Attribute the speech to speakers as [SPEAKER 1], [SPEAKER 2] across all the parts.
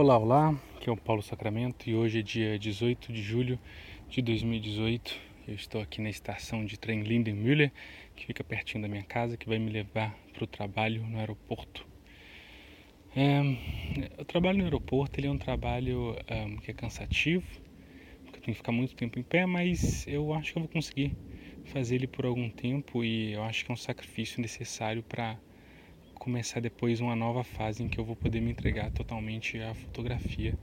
[SPEAKER 1] Olá, olá, aqui é o Paulo Sacramento e hoje é dia 18 de julho de 2018. Eu estou aqui na estação de trem Lindenmüller, que fica pertinho da minha casa, que vai me levar para o trabalho no aeroporto. É, o trabalho no aeroporto ele é um trabalho um, que é cansativo, porque eu tenho que ficar muito tempo em pé, mas eu acho que eu vou conseguir fazer ele por algum tempo e eu acho que é um sacrifício necessário para começar depois uma nova fase em que eu vou poder me entregar totalmente à fotografia.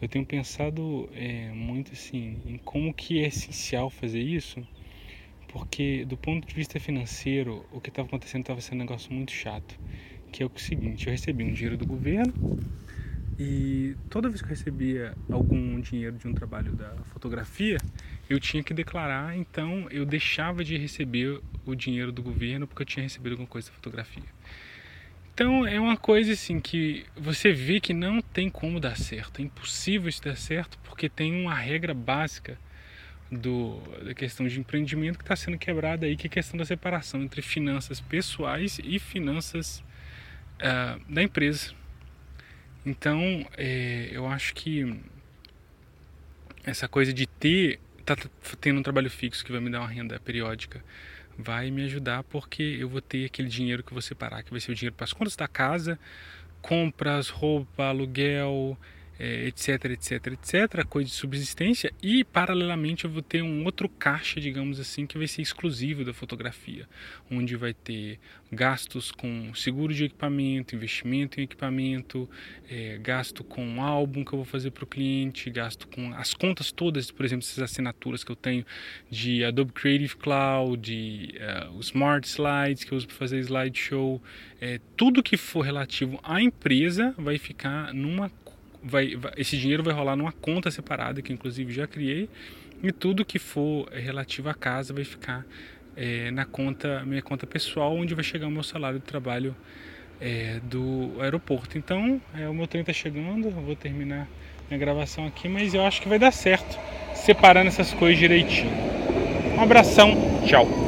[SPEAKER 1] Eu tenho pensado é, muito assim em como que é essencial fazer isso, porque do ponto de vista financeiro, o que estava acontecendo estava sendo um negócio muito chato, que é o seguinte: eu recebi um dinheiro do governo e toda vez que eu recebia algum dinheiro de um trabalho da fotografia, eu tinha que declarar, então eu deixava de receber o dinheiro do governo porque eu tinha recebido alguma coisa da fotografia. Então é uma coisa assim que você vê que não tem como dar certo, é impossível isso dar certo porque tem uma regra básica do, da questão de empreendimento que está sendo quebrada aí, que é a questão da separação entre finanças pessoais e finanças uh, da empresa. Então é, eu acho que essa coisa de ter, tá tendo um trabalho fixo que vai me dar uma renda periódica vai me ajudar porque eu vou ter aquele dinheiro que vou separar, que vai ser o dinheiro para as contas da casa, compras, roupa, aluguel, é, etc, etc, etc, coisa de subsistência e paralelamente eu vou ter um outro caixa, digamos assim, que vai ser exclusivo da fotografia, onde vai ter gastos com seguro de equipamento, investimento em equipamento, é, gasto com álbum que eu vou fazer para o cliente, gasto com as contas todas, por exemplo, essas assinaturas que eu tenho de Adobe Creative Cloud, de uh, Smart Slides que eu uso para fazer slideshow, é, tudo que for relativo à empresa vai ficar numa vai, vai, esse dinheiro vai rolar numa conta separada, que inclusive já criei, e tudo que for relativo à casa vai ficar é, na conta, minha conta pessoal, onde vai chegar o meu salário de trabalho é, do aeroporto. Então, é, o meu trem está chegando, vou terminar minha gravação aqui, mas eu acho que vai dar certo, separando essas coisas direitinho. Um abração, tchau!